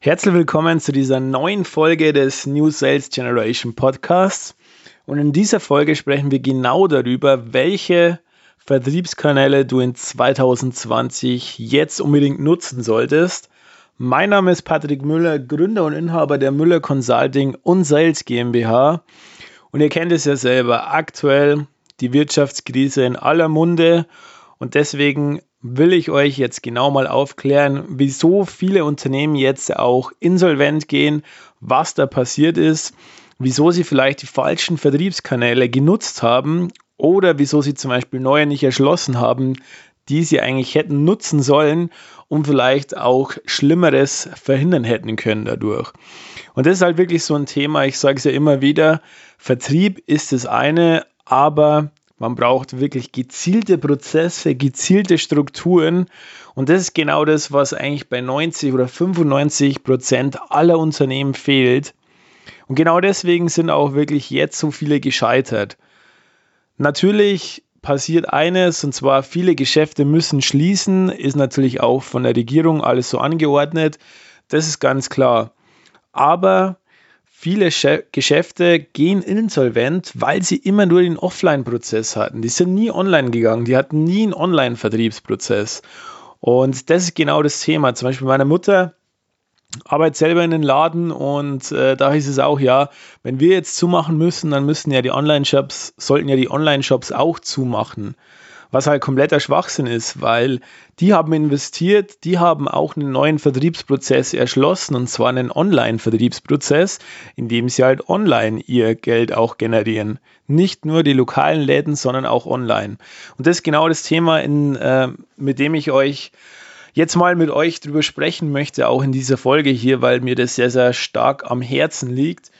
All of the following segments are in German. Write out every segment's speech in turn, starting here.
Herzlich willkommen zu dieser neuen Folge des New Sales Generation Podcasts. Und in dieser Folge sprechen wir genau darüber, welche Vertriebskanäle du in 2020 jetzt unbedingt nutzen solltest. Mein Name ist Patrick Müller, Gründer und Inhaber der Müller Consulting und Sales GmbH. Und ihr kennt es ja selber, aktuell die Wirtschaftskrise in aller Munde. Und deswegen will ich euch jetzt genau mal aufklären, wieso viele Unternehmen jetzt auch insolvent gehen, was da passiert ist, wieso sie vielleicht die falschen Vertriebskanäle genutzt haben oder wieso sie zum Beispiel neue nicht erschlossen haben, die sie eigentlich hätten nutzen sollen und vielleicht auch Schlimmeres verhindern hätten können dadurch. Und das ist halt wirklich so ein Thema, ich sage es ja immer wieder, Vertrieb ist das eine, aber man braucht wirklich gezielte Prozesse, gezielte Strukturen. Und das ist genau das, was eigentlich bei 90 oder 95 Prozent aller Unternehmen fehlt. Und genau deswegen sind auch wirklich jetzt so viele gescheitert. Natürlich passiert eines, und zwar viele Geschäfte müssen schließen, ist natürlich auch von der Regierung alles so angeordnet. Das ist ganz klar. Aber Viele Geschäfte gehen insolvent, weil sie immer nur den Offline-Prozess hatten. Die sind nie online gegangen, die hatten nie einen Online-Vertriebsprozess. Und das ist genau das Thema. Zum Beispiel meine Mutter arbeitet selber in den Laden und äh, da hieß es auch, ja, wenn wir jetzt zumachen müssen, dann müssen ja die Online-Shops, sollten ja die Online-Shops auch zumachen was halt kompletter Schwachsinn ist, weil die haben investiert, die haben auch einen neuen Vertriebsprozess erschlossen und zwar einen Online-Vertriebsprozess, in dem sie halt online ihr Geld auch generieren. Nicht nur die lokalen Läden, sondern auch online. Und das ist genau das Thema, in, äh, mit dem ich euch jetzt mal mit euch drüber sprechen möchte, auch in dieser Folge hier, weil mir das sehr, sehr stark am Herzen liegt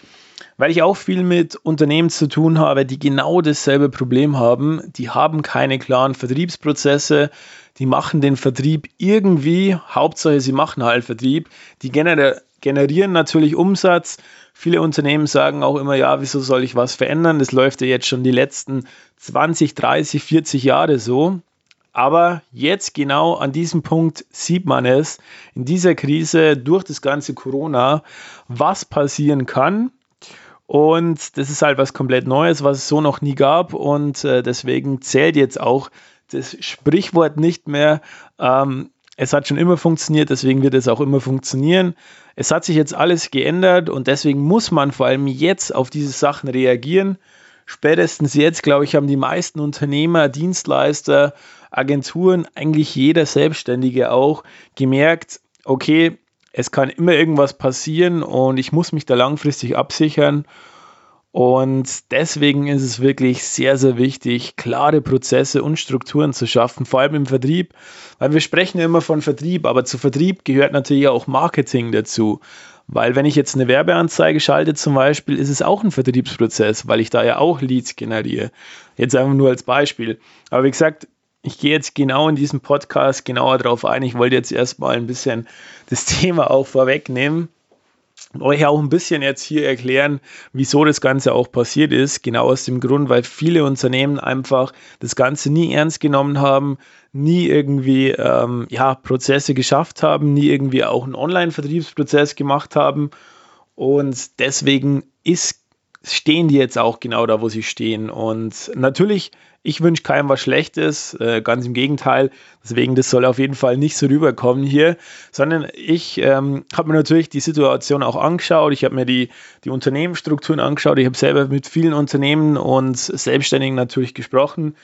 weil ich auch viel mit Unternehmen zu tun habe, die genau dasselbe Problem haben. Die haben keine klaren Vertriebsprozesse, die machen den Vertrieb irgendwie, Hauptsache sie machen halt Vertrieb, die gener generieren natürlich Umsatz. Viele Unternehmen sagen auch immer, ja, wieso soll ich was verändern? Das läuft ja jetzt schon die letzten 20, 30, 40 Jahre so. Aber jetzt genau an diesem Punkt sieht man es, in dieser Krise durch das ganze Corona, was passieren kann, und das ist halt was komplett Neues, was es so noch nie gab. Und äh, deswegen zählt jetzt auch das Sprichwort nicht mehr. Ähm, es hat schon immer funktioniert, deswegen wird es auch immer funktionieren. Es hat sich jetzt alles geändert und deswegen muss man vor allem jetzt auf diese Sachen reagieren. Spätestens jetzt, glaube ich, haben die meisten Unternehmer, Dienstleister, Agenturen, eigentlich jeder Selbstständige auch gemerkt, okay, es kann immer irgendwas passieren und ich muss mich da langfristig absichern. Und deswegen ist es wirklich sehr, sehr wichtig, klare Prozesse und Strukturen zu schaffen, vor allem im Vertrieb, weil wir sprechen ja immer von Vertrieb, aber zu Vertrieb gehört natürlich auch Marketing dazu. Weil wenn ich jetzt eine Werbeanzeige schalte zum Beispiel, ist es auch ein Vertriebsprozess, weil ich da ja auch Leads generiere. Jetzt einfach nur als Beispiel. Aber wie gesagt, ich gehe jetzt genau in diesem Podcast genauer darauf ein. Ich wollte jetzt erstmal ein bisschen das Thema auch vorwegnehmen und euch auch ein bisschen jetzt hier erklären, wieso das Ganze auch passiert ist. Genau aus dem Grund, weil viele Unternehmen einfach das Ganze nie ernst genommen haben, nie irgendwie ähm, ja, Prozesse geschafft haben, nie irgendwie auch einen Online-Vertriebsprozess gemacht haben. Und deswegen ist stehen die jetzt auch genau da, wo sie stehen. Und natürlich, ich wünsche keinem was Schlechtes, äh, ganz im Gegenteil. Deswegen, das soll auf jeden Fall nicht so rüberkommen hier, sondern ich ähm, habe mir natürlich die Situation auch angeschaut. Ich habe mir die, die Unternehmensstrukturen angeschaut. Ich habe selber mit vielen Unternehmen und Selbstständigen natürlich gesprochen.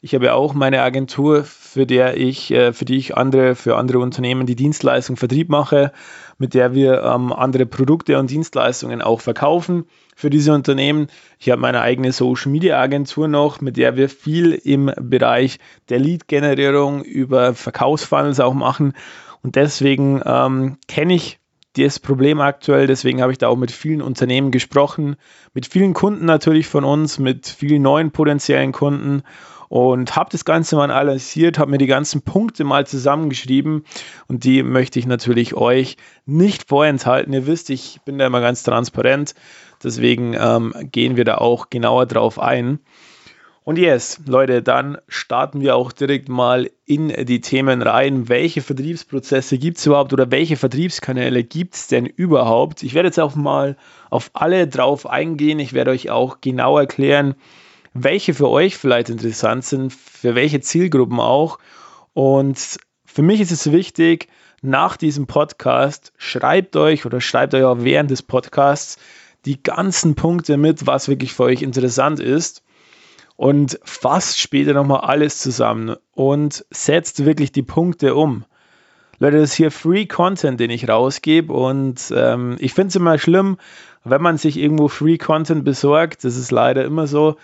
Ich habe auch meine Agentur, für der ich, äh, für die ich andere, für andere Unternehmen die Dienstleistung Vertrieb mache, mit der wir ähm, andere Produkte und Dienstleistungen auch verkaufen für diese Unternehmen. Ich habe meine eigene Social Media Agentur noch, mit der wir viel im Bereich der Lead-Generierung über Verkaufsfunnels auch machen. Und deswegen ähm, kenne ich das Problem aktuell. Deswegen habe ich da auch mit vielen Unternehmen gesprochen, mit vielen Kunden natürlich von uns, mit vielen neuen potenziellen Kunden und habe das Ganze mal analysiert, habe mir die ganzen Punkte mal zusammengeschrieben und die möchte ich natürlich euch nicht vorenthalten. Ihr wisst, ich bin da immer ganz transparent. Deswegen ähm, gehen wir da auch genauer drauf ein. Und yes, Leute, dann starten wir auch direkt mal in die Themen rein. Welche Vertriebsprozesse gibt es überhaupt oder welche Vertriebskanäle gibt es denn überhaupt? Ich werde jetzt auch mal auf alle drauf eingehen. Ich werde euch auch genau erklären, welche für euch vielleicht interessant sind, für welche Zielgruppen auch. Und für mich ist es wichtig, nach diesem Podcast schreibt euch oder schreibt euch auch während des Podcasts die ganzen Punkte mit, was wirklich für euch interessant ist und fasst später nochmal alles zusammen und setzt wirklich die Punkte um. Leute, das ist hier Free Content, den ich rausgebe und ähm, ich finde es immer schlimm, wenn man sich irgendwo Free Content besorgt, das ist leider immer so,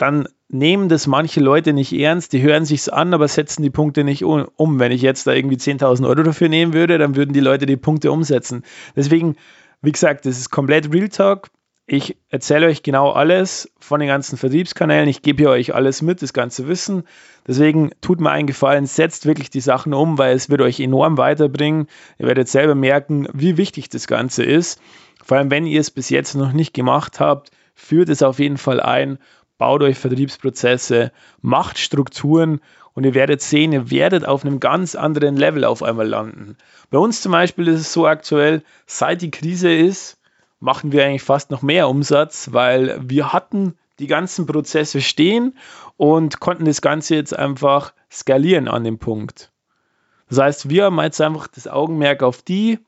dann nehmen das manche Leute nicht ernst, die hören sich's an, aber setzen die Punkte nicht um. Wenn ich jetzt da irgendwie 10.000 Euro dafür nehmen würde, dann würden die Leute die Punkte umsetzen. Deswegen, wie gesagt, das ist komplett Real Talk. Ich erzähle euch genau alles von den ganzen Vertriebskanälen. Ich gebe euch alles mit, das ganze Wissen. Deswegen tut mir einen Gefallen, setzt wirklich die Sachen um, weil es wird euch enorm weiterbringen. Ihr werdet selber merken, wie wichtig das Ganze ist. Vor allem, wenn ihr es bis jetzt noch nicht gemacht habt, führt es auf jeden Fall ein, baut euch Vertriebsprozesse, macht Strukturen und ihr werdet sehen, ihr werdet auf einem ganz anderen Level auf einmal landen. Bei uns zum Beispiel ist es so aktuell, seit die Krise ist, machen wir eigentlich fast noch mehr Umsatz, weil wir hatten die ganzen Prozesse stehen und konnten das Ganze jetzt einfach skalieren an dem Punkt. Das heißt, wir haben jetzt einfach das Augenmerk auf die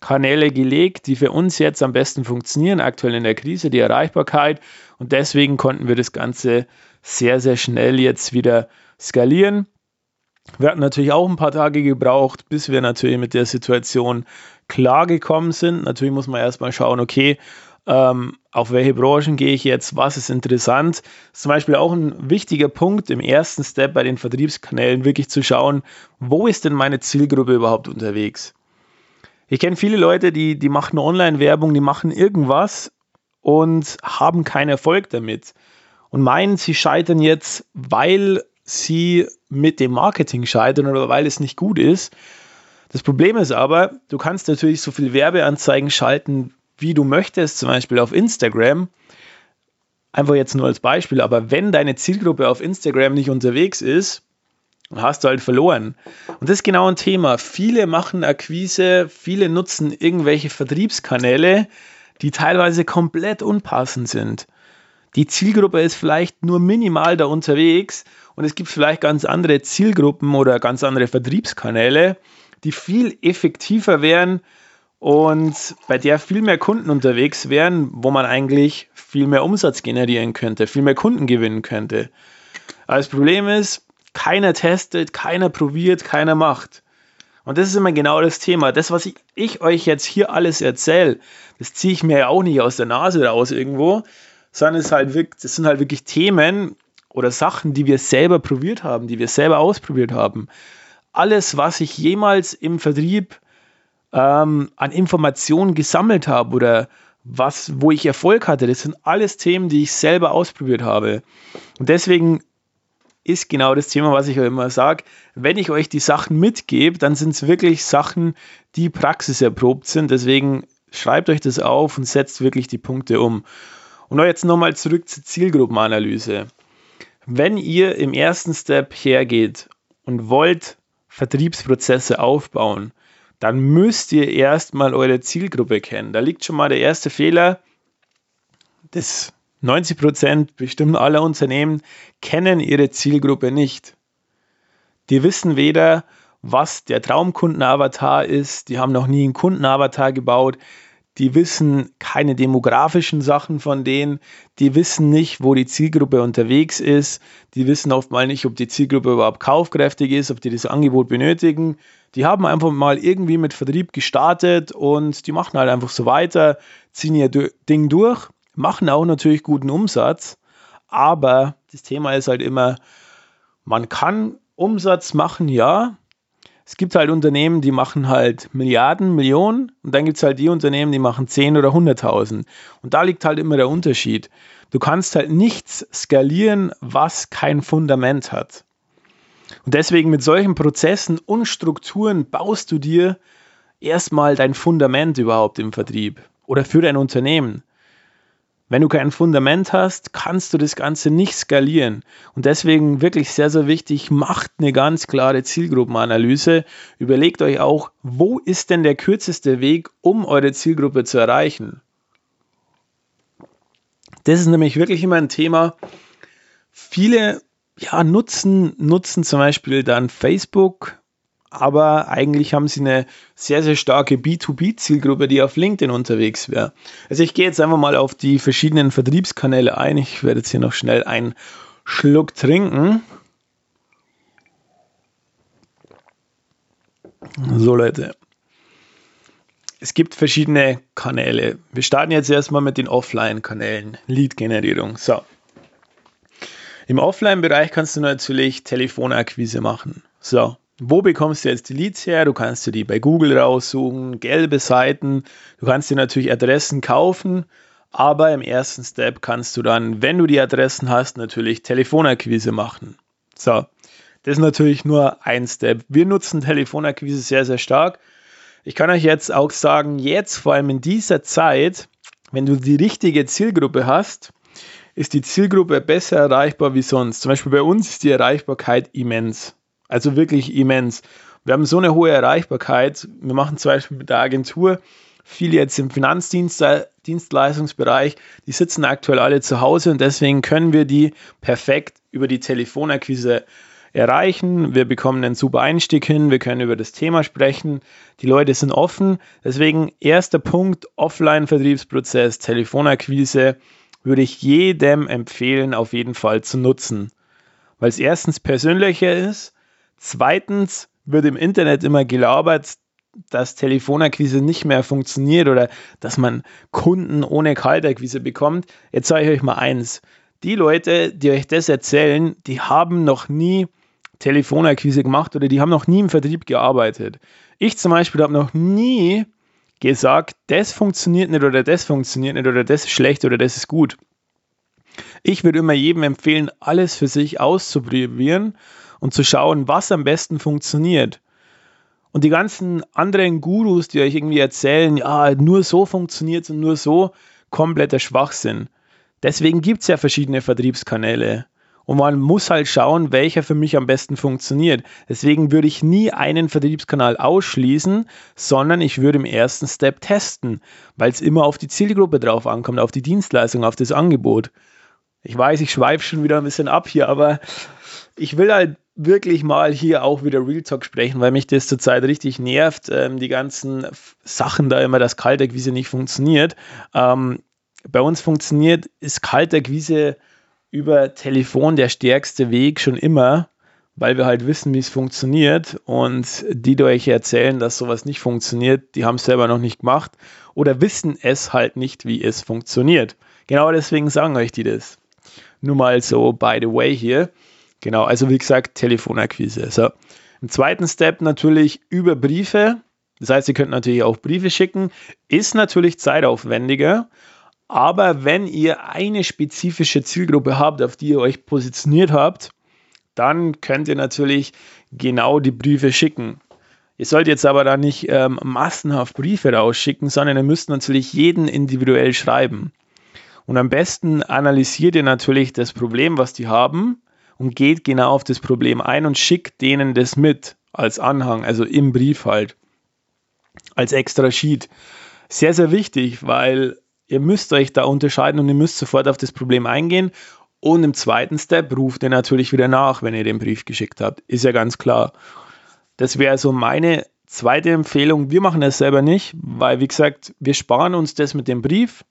Kanäle gelegt, die für uns jetzt am besten funktionieren, aktuell in der Krise, die Erreichbarkeit. Und deswegen konnten wir das Ganze sehr, sehr schnell jetzt wieder skalieren. Wir hatten natürlich auch ein paar Tage gebraucht, bis wir natürlich mit der Situation klargekommen sind. Natürlich muss man erstmal schauen, okay, ähm, auf welche Branchen gehe ich jetzt, was ist interessant. Das ist zum Beispiel auch ein wichtiger Punkt im ersten Step bei den Vertriebskanälen, wirklich zu schauen, wo ist denn meine Zielgruppe überhaupt unterwegs. Ich kenne viele Leute, die, die machen Online-Werbung, die machen irgendwas und haben keinen Erfolg damit. Und meinen, sie scheitern jetzt, weil sie mit dem Marketing scheitern oder weil es nicht gut ist. Das Problem ist aber, du kannst natürlich so viel Werbeanzeigen schalten, wie du möchtest, zum Beispiel auf Instagram. Einfach jetzt nur als Beispiel, aber wenn deine Zielgruppe auf Instagram nicht unterwegs ist, hast du halt verloren. Und das ist genau ein Thema. Viele machen Akquise, viele nutzen irgendwelche Vertriebskanäle, die teilweise komplett unpassend sind. Die Zielgruppe ist vielleicht nur minimal da unterwegs und es gibt vielleicht ganz andere Zielgruppen oder ganz andere Vertriebskanäle, die viel effektiver wären und bei der viel mehr Kunden unterwegs wären, wo man eigentlich viel mehr Umsatz generieren könnte, viel mehr Kunden gewinnen könnte. Aber das Problem ist, keiner testet, keiner probiert, keiner macht. Und das ist immer genau das Thema. Das, was ich, ich euch jetzt hier alles erzähle, das ziehe ich mir ja auch nicht aus der Nase raus irgendwo, sondern es halt wirklich, das sind halt wirklich Themen oder Sachen, die wir selber probiert haben, die wir selber ausprobiert haben alles, was ich jemals im Vertrieb ähm, an Informationen gesammelt habe oder was, wo ich Erfolg hatte, das sind alles Themen, die ich selber ausprobiert habe. Und deswegen ist genau das Thema, was ich euch immer sage. Wenn ich euch die Sachen mitgebe, dann sind es wirklich Sachen, die praxiserprobt sind. Deswegen schreibt euch das auf und setzt wirklich die Punkte um. Und jetzt nochmal zurück zur Zielgruppenanalyse. Wenn ihr im ersten Step hergeht und wollt Vertriebsprozesse aufbauen, dann müsst ihr erstmal eure Zielgruppe kennen. Da liegt schon mal der erste Fehler. Das 90 Prozent bestimmt aller Unternehmen kennen ihre Zielgruppe nicht. Die wissen weder, was der Traumkundenavatar ist, die haben noch nie einen Kundenavatar gebaut, die wissen keine demografischen Sachen von denen, die wissen nicht, wo die Zielgruppe unterwegs ist, die wissen oft mal nicht, ob die Zielgruppe überhaupt kaufkräftig ist, ob die das Angebot benötigen. Die haben einfach mal irgendwie mit Vertrieb gestartet und die machen halt einfach so weiter, ziehen ihr Ding durch, machen auch natürlich guten Umsatz, aber das Thema ist halt immer, man kann Umsatz machen, ja, es gibt halt Unternehmen, die machen halt Milliarden, Millionen und dann gibt es halt die Unternehmen, die machen 10 oder 100.000. Und da liegt halt immer der Unterschied. Du kannst halt nichts skalieren, was kein Fundament hat. Und deswegen mit solchen Prozessen und Strukturen baust du dir erstmal dein Fundament überhaupt im Vertrieb oder für dein Unternehmen. Wenn du kein Fundament hast, kannst du das Ganze nicht skalieren. Und deswegen wirklich sehr, sehr wichtig, macht eine ganz klare Zielgruppenanalyse. Überlegt euch auch, wo ist denn der kürzeste Weg, um eure Zielgruppe zu erreichen. Das ist nämlich wirklich immer ein Thema. Viele ja, nutzen, nutzen zum Beispiel dann Facebook aber eigentlich haben sie eine sehr, sehr starke B2B-Zielgruppe, die auf LinkedIn unterwegs wäre. Also ich gehe jetzt einfach mal auf die verschiedenen Vertriebskanäle ein. Ich werde jetzt hier noch schnell einen Schluck trinken. So Leute, es gibt verschiedene Kanäle. Wir starten jetzt erstmal mit den Offline-Kanälen, Lead-Generierung. So. Im Offline-Bereich kannst du natürlich Telefonakquise machen. So, wo bekommst du jetzt die Leads her? Du kannst dir die bei Google raussuchen, gelbe Seiten. Du kannst dir natürlich Adressen kaufen, aber im ersten Step kannst du dann, wenn du die Adressen hast, natürlich Telefonakquise machen. So, das ist natürlich nur ein Step. Wir nutzen Telefonakquise sehr, sehr stark. Ich kann euch jetzt auch sagen, jetzt vor allem in dieser Zeit, wenn du die richtige Zielgruppe hast, ist die Zielgruppe besser erreichbar wie sonst. Zum Beispiel bei uns ist die Erreichbarkeit immens. Also wirklich immens. Wir haben so eine hohe Erreichbarkeit. Wir machen zum Beispiel mit der Agentur viele jetzt im Finanzdienstleistungsbereich, die sitzen aktuell alle zu Hause und deswegen können wir die perfekt über die Telefonakquise erreichen. Wir bekommen einen super Einstieg hin, wir können über das Thema sprechen. Die Leute sind offen. Deswegen erster Punkt, Offline-Vertriebsprozess, Telefonakquise würde ich jedem empfehlen, auf jeden Fall zu nutzen. Weil es erstens persönlicher ist, Zweitens wird im Internet immer gelabert, dass Telefonakquise nicht mehr funktioniert oder dass man Kunden ohne Kaltakquise bekommt. Jetzt sage ich euch mal eins. Die Leute, die euch das erzählen, die haben noch nie Telefonakquise gemacht oder die haben noch nie im Vertrieb gearbeitet. Ich zum Beispiel habe noch nie gesagt, das funktioniert nicht oder das funktioniert nicht oder das ist schlecht oder das ist gut. Ich würde immer jedem empfehlen, alles für sich auszuprobieren und zu schauen, was am besten funktioniert. Und die ganzen anderen Gurus, die euch irgendwie erzählen, ja, nur so funktioniert es und nur so, kompletter Schwachsinn. Deswegen gibt es ja verschiedene Vertriebskanäle. Und man muss halt schauen, welcher für mich am besten funktioniert. Deswegen würde ich nie einen Vertriebskanal ausschließen, sondern ich würde im ersten Step testen, weil es immer auf die Zielgruppe drauf ankommt, auf die Dienstleistung, auf das Angebot. Ich weiß, ich schweife schon wieder ein bisschen ab hier, aber ich will halt wirklich mal hier auch wieder Real Talk sprechen, weil mich das zurzeit richtig nervt, ähm, die ganzen Sachen da immer, dass Kaltakquise nicht funktioniert. Ähm, bei uns funktioniert, ist Kaltakquise über Telefon der stärkste Weg schon immer, weil wir halt wissen, wie es funktioniert und die, die euch erzählen, dass sowas nicht funktioniert, die haben es selber noch nicht gemacht oder wissen es halt nicht, wie es funktioniert. Genau deswegen sagen euch die das. Nur mal so, by the way hier. Genau, also wie gesagt, Telefonakquise. So. Im zweiten Step natürlich über Briefe. Das heißt, ihr könnt natürlich auch Briefe schicken. Ist natürlich zeitaufwendiger. Aber wenn ihr eine spezifische Zielgruppe habt, auf die ihr euch positioniert habt, dann könnt ihr natürlich genau die Briefe schicken. Ihr sollt jetzt aber da nicht ähm, massenhaft Briefe rausschicken, sondern ihr müsst natürlich jeden individuell schreiben. Und am besten analysiert ihr natürlich das Problem, was die haben, und geht genau auf das Problem ein und schickt denen das mit als Anhang, also im Brief halt, als extra Sheet. Sehr, sehr wichtig, weil ihr müsst euch da unterscheiden und ihr müsst sofort auf das Problem eingehen. Und im zweiten Step ruft ihr natürlich wieder nach, wenn ihr den Brief geschickt habt. Ist ja ganz klar. Das wäre so meine zweite Empfehlung. Wir machen das selber nicht, weil, wie gesagt, wir sparen uns das mit dem Brief.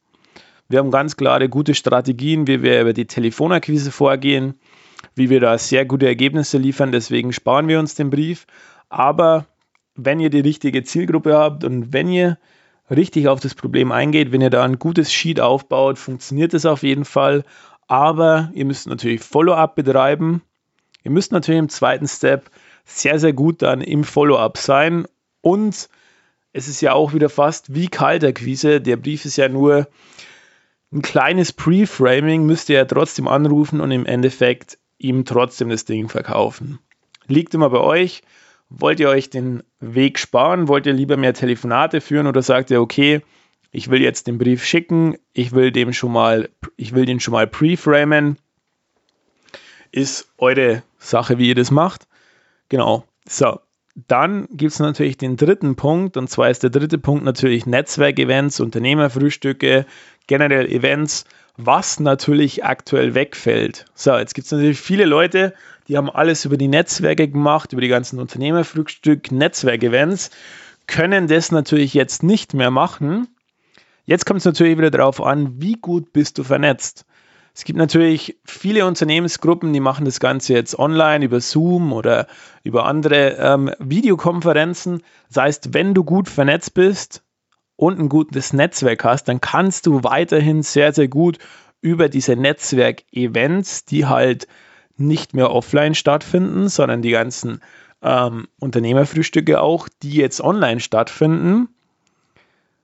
Wir haben ganz klare, gute Strategien, wie wir über die Telefonakquise vorgehen wie wir da sehr gute Ergebnisse liefern. Deswegen sparen wir uns den Brief. Aber wenn ihr die richtige Zielgruppe habt und wenn ihr richtig auf das Problem eingeht, wenn ihr da ein gutes Sheet aufbaut, funktioniert es auf jeden Fall. Aber ihr müsst natürlich Follow-up betreiben. Ihr müsst natürlich im zweiten Step sehr, sehr gut dann im Follow-up sein. Und es ist ja auch wieder fast wie Kalterquise. Der Brief ist ja nur ein kleines Pre-Framing, müsst ihr ja trotzdem anrufen und im Endeffekt ihm trotzdem das Ding verkaufen. Liegt immer bei euch. Wollt ihr euch den Weg sparen? Wollt ihr lieber mehr Telefonate führen oder sagt ihr, okay, ich will jetzt den Brief schicken, ich will dem schon mal, ich will den schon mal preframen. Ist eure Sache, wie ihr das macht. Genau. So, dann gibt es natürlich den dritten Punkt, und zwar ist der dritte Punkt natürlich Netzwerkevents, Unternehmerfrühstücke, generell Events, was natürlich aktuell wegfällt. So, jetzt gibt es natürlich viele Leute, die haben alles über die Netzwerke gemacht, über die ganzen Unternehmerfrühstück, Netzwerkevents, können das natürlich jetzt nicht mehr machen. Jetzt kommt es natürlich wieder darauf an, wie gut bist du vernetzt. Es gibt natürlich viele Unternehmensgruppen, die machen das Ganze jetzt online über Zoom oder über andere ähm, Videokonferenzen. Das heißt, wenn du gut vernetzt bist und ein gutes Netzwerk hast, dann kannst du weiterhin sehr, sehr gut über diese Netzwerk-Events, die halt nicht mehr offline stattfinden, sondern die ganzen ähm, Unternehmerfrühstücke auch, die jetzt online stattfinden,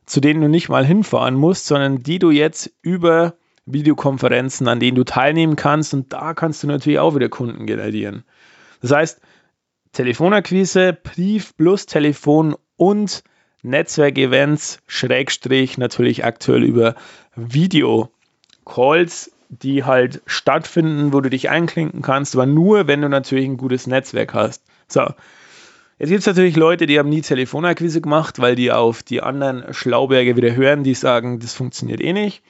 zu denen du nicht mal hinfahren musst, sondern die du jetzt über Videokonferenzen, an denen du teilnehmen kannst und da kannst du natürlich auch wieder Kunden generieren. Das heißt, Telefonakquise, Brief plus Telefon und Netzwerkevents, Schrägstrich natürlich aktuell über Video-Calls, die halt stattfinden, wo du dich einklinken kannst, aber nur, wenn du natürlich ein gutes Netzwerk hast. So, Jetzt gibt es natürlich Leute, die haben nie Telefonakquise gemacht, weil die auf die anderen Schlauberge wieder hören, die sagen, das funktioniert eh nicht.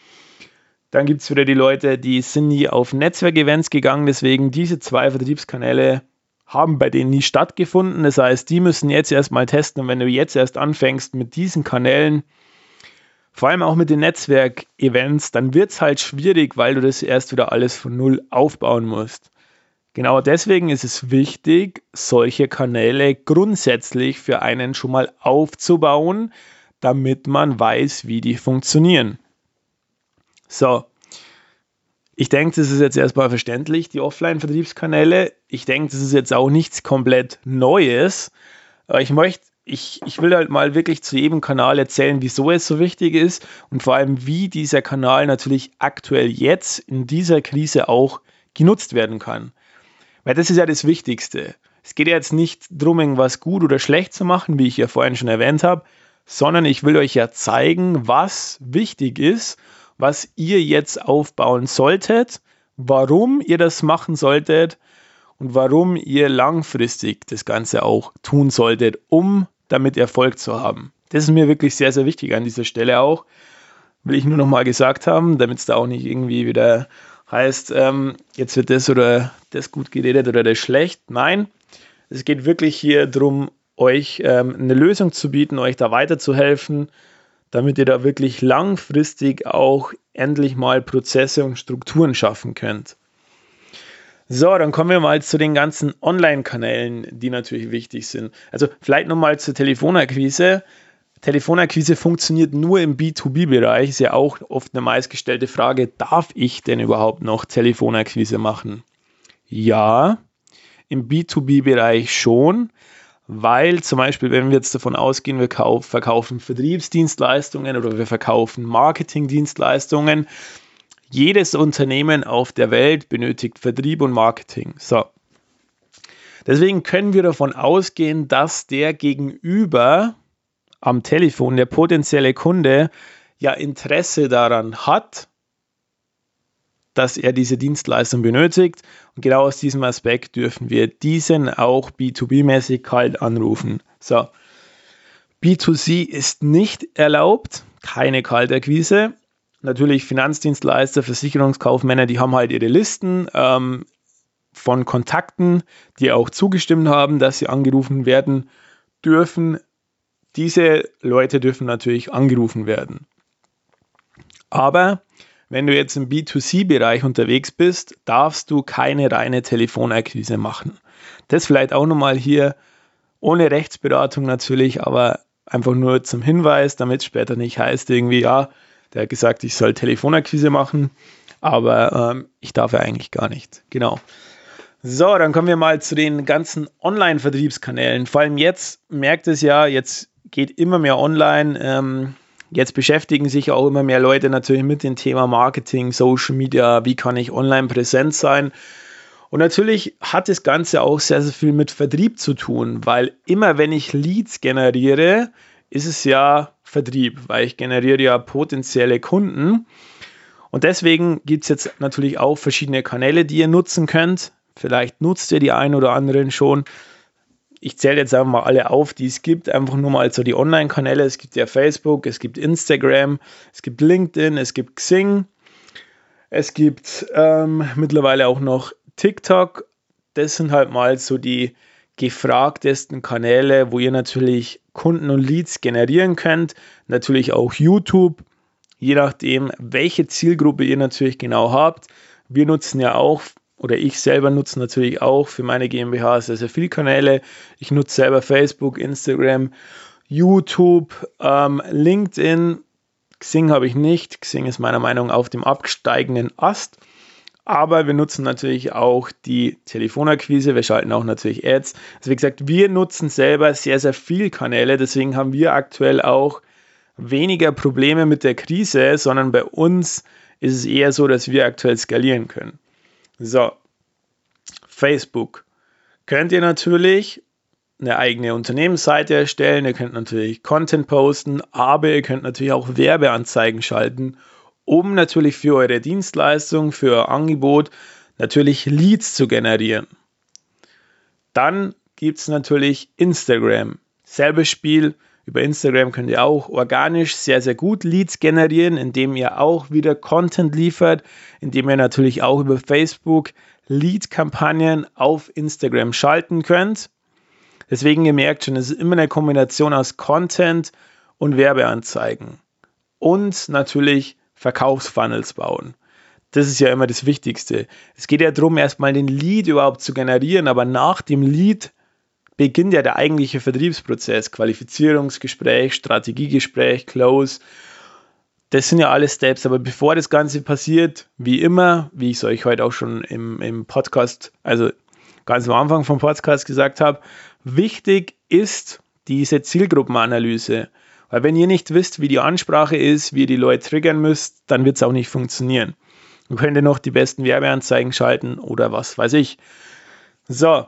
Dann gibt es wieder die Leute, die sind nie auf Netzwerkevents gegangen, deswegen diese zwei Vertriebskanäle haben bei denen nie stattgefunden. Das heißt, die müssen jetzt erstmal testen und wenn du jetzt erst anfängst mit diesen Kanälen, vor allem auch mit den Netzwerkevents, dann wird es halt schwierig, weil du das erst wieder alles von Null aufbauen musst. Genau deswegen ist es wichtig, solche Kanäle grundsätzlich für einen schon mal aufzubauen, damit man weiß, wie die funktionieren. So, ich denke, das ist jetzt erstmal verständlich, die Offline-Vertriebskanäle. Ich denke, das ist jetzt auch nichts komplett Neues. Aber ich möchte, ich, ich will halt mal wirklich zu jedem Kanal erzählen, wieso es so wichtig ist und vor allem, wie dieser Kanal natürlich aktuell jetzt in dieser Krise auch genutzt werden kann. Weil das ist ja das Wichtigste. Es geht ja jetzt nicht darum, irgendwas gut oder schlecht zu machen, wie ich ja vorhin schon erwähnt habe, sondern ich will euch ja zeigen, was wichtig ist was ihr jetzt aufbauen solltet, warum ihr das machen solltet und warum ihr langfristig das Ganze auch tun solltet, um damit Erfolg zu haben. Das ist mir wirklich sehr, sehr wichtig an dieser Stelle auch. Will ich nur noch mal gesagt haben, damit es da auch nicht irgendwie wieder heißt, ähm, jetzt wird das oder das gut geredet oder das schlecht. Nein, es geht wirklich hier darum, euch ähm, eine Lösung zu bieten, euch da weiterzuhelfen, damit ihr da wirklich langfristig auch endlich mal Prozesse und Strukturen schaffen könnt. So, dann kommen wir mal zu den ganzen Online-Kanälen, die natürlich wichtig sind. Also vielleicht nochmal zur Telefonakquise. Telefonakquise funktioniert nur im B2B-Bereich, ist ja auch oft eine meistgestellte Frage, darf ich denn überhaupt noch Telefonakquise machen? Ja, im B2B-Bereich schon weil zum Beispiel, wenn wir jetzt davon ausgehen, wir verkaufen Vertriebsdienstleistungen oder wir verkaufen Marketingdienstleistungen, jedes Unternehmen auf der Welt benötigt Vertrieb und Marketing. So. Deswegen können wir davon ausgehen, dass der Gegenüber am Telefon, der potenzielle Kunde, ja Interesse daran hat, dass er diese Dienstleistung benötigt. Und genau aus diesem Aspekt dürfen wir diesen auch B2B-mäßig kalt anrufen. So, B2C ist nicht erlaubt, keine Kaltakquise. Natürlich Finanzdienstleister, Versicherungskaufmänner, die haben halt ihre Listen ähm, von Kontakten, die auch zugestimmt haben, dass sie angerufen werden dürfen. Diese Leute dürfen natürlich angerufen werden. Aber wenn du jetzt im B2C-Bereich unterwegs bist, darfst du keine reine Telefonakquise machen. Das vielleicht auch nochmal hier ohne Rechtsberatung natürlich, aber einfach nur zum Hinweis, damit es später nicht heißt, irgendwie, ja, der hat gesagt, ich soll Telefonakquise machen, aber ähm, ich darf ja eigentlich gar nicht. Genau. So, dann kommen wir mal zu den ganzen Online-Vertriebskanälen. Vor allem jetzt merkt es ja, jetzt geht immer mehr online. Ähm, Jetzt beschäftigen sich auch immer mehr Leute natürlich mit dem Thema Marketing, Social Media, wie kann ich online präsent sein. Und natürlich hat das Ganze auch sehr, sehr viel mit Vertrieb zu tun, weil immer wenn ich Leads generiere, ist es ja Vertrieb, weil ich generiere ja potenzielle Kunden. Und deswegen gibt es jetzt natürlich auch verschiedene Kanäle, die ihr nutzen könnt. Vielleicht nutzt ihr die einen oder anderen schon. Ich zähle jetzt einfach mal alle auf, die es gibt. Einfach nur mal so die Online-Kanäle. Es gibt ja Facebook, es gibt Instagram, es gibt LinkedIn, es gibt Xing. Es gibt ähm, mittlerweile auch noch TikTok. Das sind halt mal so die gefragtesten Kanäle, wo ihr natürlich Kunden und Leads generieren könnt. Natürlich auch YouTube, je nachdem, welche Zielgruppe ihr natürlich genau habt. Wir nutzen ja auch, oder ich selber nutze natürlich auch für meine GmbH sehr, sehr viele Kanäle. Ich nutze selber Facebook, Instagram, YouTube, ähm, LinkedIn. Xing habe ich nicht. Xing ist meiner Meinung nach auf dem absteigenden Ast. Aber wir nutzen natürlich auch die Telefonakquise. Wir schalten auch natürlich Ads. Also wie gesagt, wir nutzen selber sehr, sehr viele Kanäle. Deswegen haben wir aktuell auch weniger Probleme mit der Krise, sondern bei uns ist es eher so, dass wir aktuell skalieren können. So, Facebook. Könnt ihr natürlich eine eigene Unternehmensseite erstellen, ihr könnt natürlich Content posten, aber ihr könnt natürlich auch Werbeanzeigen schalten um natürlich für eure Dienstleistung, für euer Angebot natürlich Leads zu generieren. Dann gibt es natürlich Instagram. Selbes Spiel. Über Instagram könnt ihr auch organisch sehr, sehr gut Leads generieren, indem ihr auch wieder Content liefert, indem ihr natürlich auch über Facebook Lead-Kampagnen auf Instagram schalten könnt. Deswegen, ihr merkt schon, es ist immer eine Kombination aus Content und Werbeanzeigen. Und natürlich Verkaufsfunnels bauen. Das ist ja immer das Wichtigste. Es geht ja darum, erstmal den Lead überhaupt zu generieren, aber nach dem Lead beginnt ja der eigentliche Vertriebsprozess. Qualifizierungsgespräch, Strategiegespräch, Close. Das sind ja alle Steps, aber bevor das Ganze passiert, wie immer, wie ich es euch heute auch schon im, im Podcast, also ganz am Anfang vom Podcast gesagt habe, wichtig ist diese Zielgruppenanalyse. Weil wenn ihr nicht wisst, wie die Ansprache ist, wie ihr die Leute triggern müsst, dann wird es auch nicht funktionieren. Ihr könnt noch die besten Werbeanzeigen schalten oder was weiß ich. So,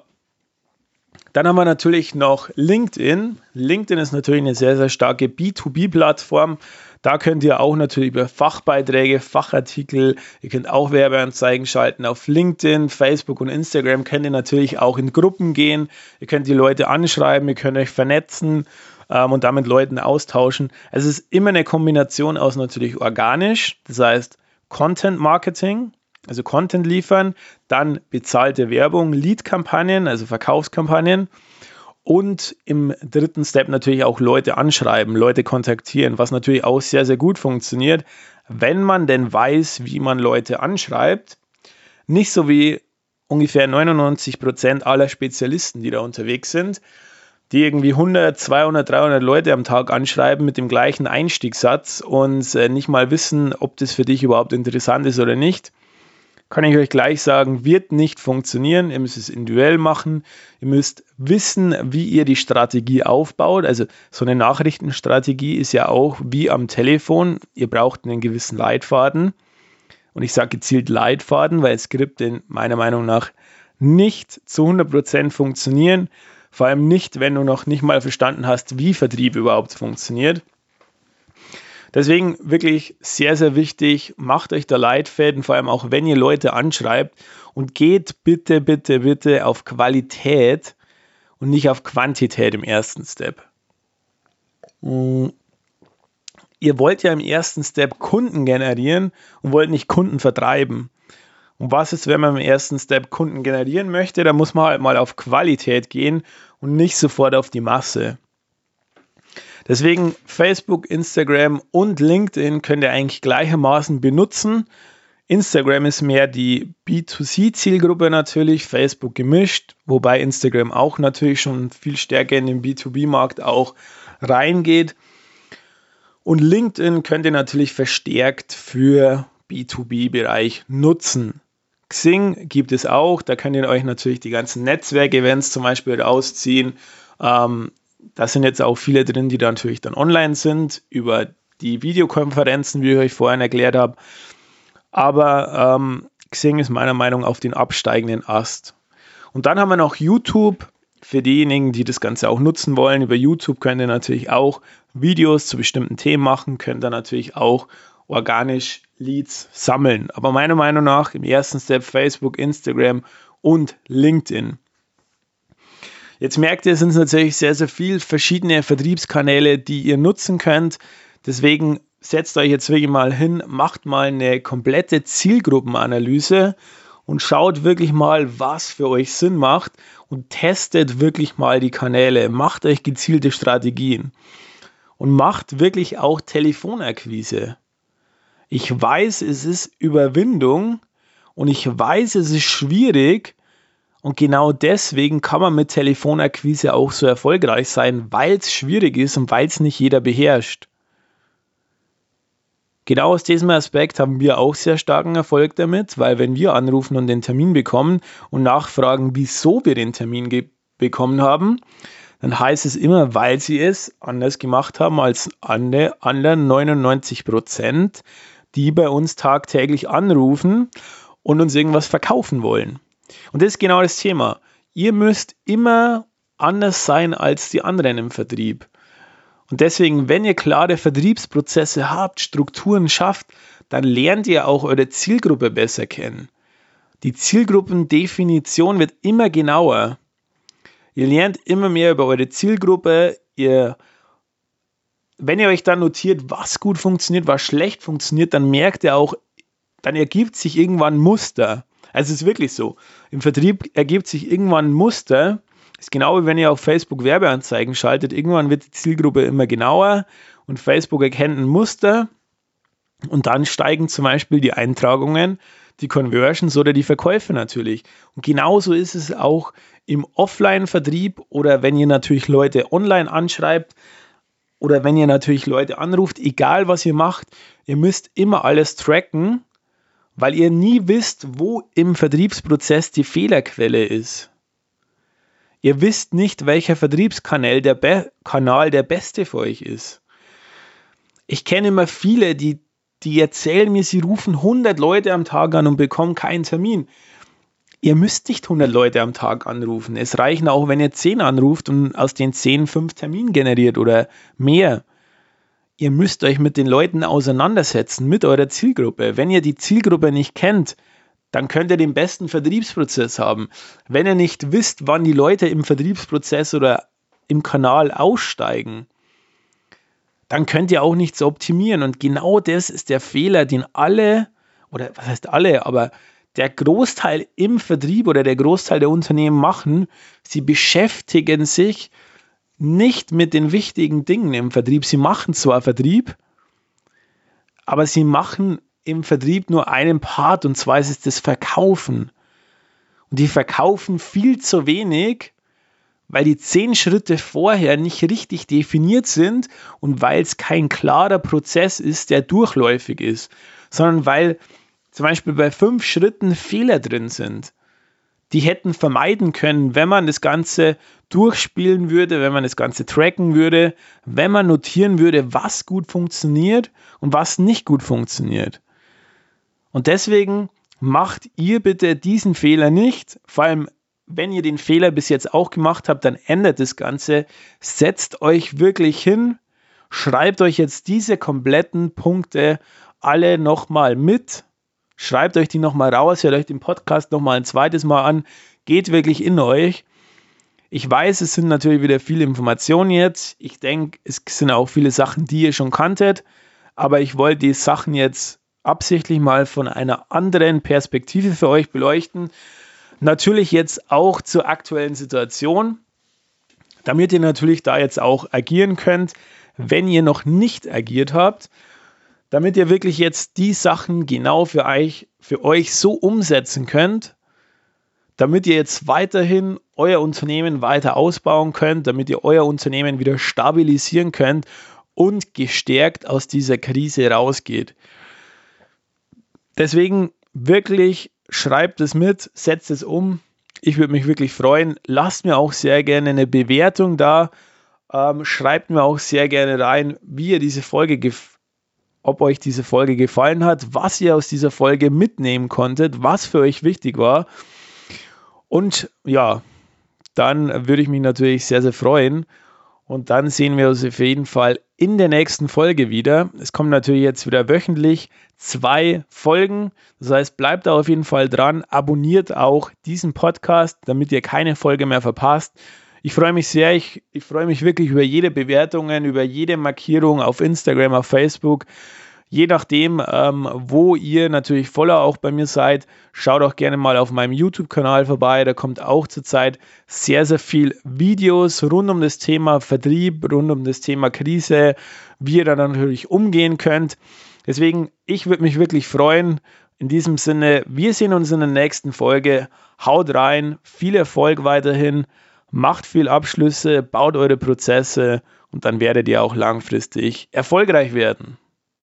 dann haben wir natürlich noch LinkedIn. LinkedIn ist natürlich eine sehr, sehr starke B2B-Plattform. Da könnt ihr auch natürlich über Fachbeiträge, Fachartikel, ihr könnt auch Werbeanzeigen schalten. Auf LinkedIn, Facebook und Instagram könnt ihr natürlich auch in Gruppen gehen. Ihr könnt die Leute anschreiben, ihr könnt euch vernetzen ähm, und damit Leuten austauschen. Es ist immer eine Kombination aus natürlich organisch, das heißt Content Marketing, also Content liefern, dann bezahlte Werbung, Lead-Kampagnen, also Verkaufskampagnen und im dritten Step natürlich auch Leute anschreiben, Leute kontaktieren, was natürlich auch sehr, sehr gut funktioniert, wenn man denn weiß, wie man Leute anschreibt. Nicht so wie ungefähr 99 Prozent aller Spezialisten, die da unterwegs sind, die irgendwie 100, 200, 300 Leute am Tag anschreiben mit dem gleichen Einstiegssatz und äh, nicht mal wissen, ob das für dich überhaupt interessant ist oder nicht, kann ich euch gleich sagen, wird nicht funktionieren. Ihr müsst es individuell machen. Ihr müsst wissen, wie ihr die Strategie aufbaut. Also so eine Nachrichtenstrategie ist ja auch wie am Telefon. Ihr braucht einen gewissen Leitfaden. Und ich sage gezielt Leitfaden, weil Skripte meiner Meinung nach nicht zu 100% funktionieren. Vor allem nicht, wenn du noch nicht mal verstanden hast, wie Vertrieb überhaupt funktioniert. Deswegen wirklich sehr, sehr wichtig, macht euch da Leitfäden, vor allem auch wenn ihr Leute anschreibt und geht bitte, bitte, bitte auf Qualität und nicht auf Quantität im ersten Step. Mm. Ihr wollt ja im ersten Step Kunden generieren und wollt nicht Kunden vertreiben. Und was ist, wenn man im ersten Step Kunden generieren möchte? Da muss man halt mal auf Qualität gehen und nicht sofort auf die Masse. Deswegen Facebook, Instagram und LinkedIn könnt ihr eigentlich gleichermaßen benutzen. Instagram ist mehr die B2C-Zielgruppe natürlich, Facebook gemischt, wobei Instagram auch natürlich schon viel stärker in den B2B-Markt auch reingeht. Und LinkedIn könnt ihr natürlich verstärkt für B2B-Bereich nutzen. Xing gibt es auch, da könnt ihr euch natürlich die ganzen Netzwerkevents zum Beispiel rausziehen. Ähm, da sind jetzt auch viele drin, die da natürlich dann online sind, über die Videokonferenzen, wie ich euch vorhin erklärt habe. Aber ähm, Xing ist meiner Meinung nach auf den absteigenden Ast. Und dann haben wir noch YouTube, für diejenigen, die das Ganze auch nutzen wollen, über YouTube könnt ihr natürlich auch Videos zu bestimmten Themen machen, könnt ihr natürlich auch organisch Leads sammeln. Aber meiner Meinung nach im ersten Step Facebook, Instagram und LinkedIn. Jetzt merkt ihr, es sind natürlich sehr, sehr viele verschiedene Vertriebskanäle, die ihr nutzen könnt. Deswegen setzt euch jetzt wirklich mal hin, macht mal eine komplette Zielgruppenanalyse und schaut wirklich mal, was für euch Sinn macht und testet wirklich mal die Kanäle, macht euch gezielte Strategien und macht wirklich auch Telefonakquise. Ich weiß, es ist Überwindung und ich weiß, es ist schwierig und genau deswegen kann man mit Telefonakquise auch so erfolgreich sein, weil es schwierig ist und weil es nicht jeder beherrscht. Genau aus diesem Aspekt haben wir auch sehr starken Erfolg damit, weil wenn wir anrufen und den Termin bekommen und nachfragen, wieso wir den Termin bekommen haben, dann heißt es immer, weil sie es anders gemacht haben als alle anderen 99 Prozent, die bei uns tagtäglich anrufen und uns irgendwas verkaufen wollen. Und das ist genau das Thema. Ihr müsst immer anders sein als die anderen im Vertrieb. Und deswegen, wenn ihr klare Vertriebsprozesse habt, Strukturen schafft, dann lernt ihr auch eure Zielgruppe besser kennen. Die Zielgruppendefinition wird immer genauer. Ihr lernt immer mehr über eure Zielgruppe. Ihr, wenn ihr euch dann notiert, was gut funktioniert, was schlecht funktioniert, dann merkt ihr auch, dann ergibt sich irgendwann Muster. Also es ist wirklich so. Im Vertrieb ergibt sich irgendwann ein Muster, ist genau wie wenn ihr auf Facebook Werbeanzeigen schaltet. Irgendwann wird die Zielgruppe immer genauer und Facebook erkennt ein Muster und dann steigen zum Beispiel die Eintragungen, die Conversions oder die Verkäufe natürlich. Und genauso ist es auch im Offline-Vertrieb oder wenn ihr natürlich Leute online anschreibt oder wenn ihr natürlich Leute anruft, egal was ihr macht, ihr müsst immer alles tracken, weil ihr nie wisst, wo im Vertriebsprozess die Fehlerquelle ist. Ihr wisst nicht, welcher Vertriebskanal der, Be Kanal der beste für euch ist. Ich kenne immer viele, die, die erzählen mir, sie rufen 100 Leute am Tag an und bekommen keinen Termin. Ihr müsst nicht 100 Leute am Tag anrufen. Es reichen auch, wenn ihr 10 anruft und aus den 10 5 Termine generiert oder mehr. Ihr müsst euch mit den Leuten auseinandersetzen, mit eurer Zielgruppe. Wenn ihr die Zielgruppe nicht kennt, dann könnt ihr den besten Vertriebsprozess haben. Wenn ihr nicht wisst, wann die Leute im Vertriebsprozess oder im Kanal aussteigen, dann könnt ihr auch nichts optimieren. Und genau das ist der Fehler, den alle, oder was heißt alle, aber der Großteil im Vertrieb oder der Großteil der Unternehmen machen. Sie beschäftigen sich nicht mit den wichtigen Dingen im Vertrieb. Sie machen zwar Vertrieb, aber sie machen im Vertrieb nur einen Part und zwar ist es das Verkaufen. Und die verkaufen viel zu wenig, weil die zehn Schritte vorher nicht richtig definiert sind und weil es kein klarer Prozess ist, der durchläufig ist, sondern weil zum Beispiel bei fünf Schritten Fehler drin sind. Die hätten vermeiden können, wenn man das Ganze durchspielen würde, wenn man das Ganze tracken würde, wenn man notieren würde, was gut funktioniert und was nicht gut funktioniert. Und deswegen macht ihr bitte diesen Fehler nicht. Vor allem, wenn ihr den Fehler bis jetzt auch gemacht habt, dann ändert das Ganze. Setzt euch wirklich hin, schreibt euch jetzt diese kompletten Punkte alle nochmal mit. Schreibt euch die nochmal raus, hört euch den Podcast nochmal ein zweites Mal an. Geht wirklich in euch. Ich weiß, es sind natürlich wieder viele Informationen jetzt. Ich denke, es sind auch viele Sachen, die ihr schon kanntet. Aber ich wollte die Sachen jetzt absichtlich mal von einer anderen Perspektive für euch beleuchten. Natürlich jetzt auch zur aktuellen Situation, damit ihr natürlich da jetzt auch agieren könnt, wenn ihr noch nicht agiert habt, damit ihr wirklich jetzt die Sachen genau für euch, für euch so umsetzen könnt, damit ihr jetzt weiterhin euer Unternehmen weiter ausbauen könnt, damit ihr euer Unternehmen wieder stabilisieren könnt und gestärkt aus dieser Krise rausgeht. Deswegen wirklich schreibt es mit, setzt es um. Ich würde mich wirklich freuen. Lasst mir auch sehr gerne eine Bewertung da. Ähm, schreibt mir auch sehr gerne rein, wie ihr diese Folge, ob euch diese Folge gefallen hat, was ihr aus dieser Folge mitnehmen konntet, was für euch wichtig war. Und ja, dann würde ich mich natürlich sehr, sehr freuen. Und dann sehen wir uns auf jeden Fall in der nächsten Folge wieder. Es kommen natürlich jetzt wieder wöchentlich zwei Folgen. Das heißt, bleibt da auf jeden Fall dran. Abonniert auch diesen Podcast, damit ihr keine Folge mehr verpasst. Ich freue mich sehr. Ich, ich freue mich wirklich über jede Bewertung, über jede Markierung auf Instagram, auf Facebook. Je nachdem, ähm, wo ihr natürlich voller auch bei mir seid, schaut auch gerne mal auf meinem YouTube-Kanal vorbei. Da kommt auch zurzeit sehr, sehr viel Videos rund um das Thema Vertrieb, rund um das Thema Krise, wie ihr da natürlich umgehen könnt. Deswegen, ich würde mich wirklich freuen. In diesem Sinne, wir sehen uns in der nächsten Folge. Haut rein, viel Erfolg weiterhin, macht viel Abschlüsse, baut eure Prozesse und dann werdet ihr auch langfristig erfolgreich werden.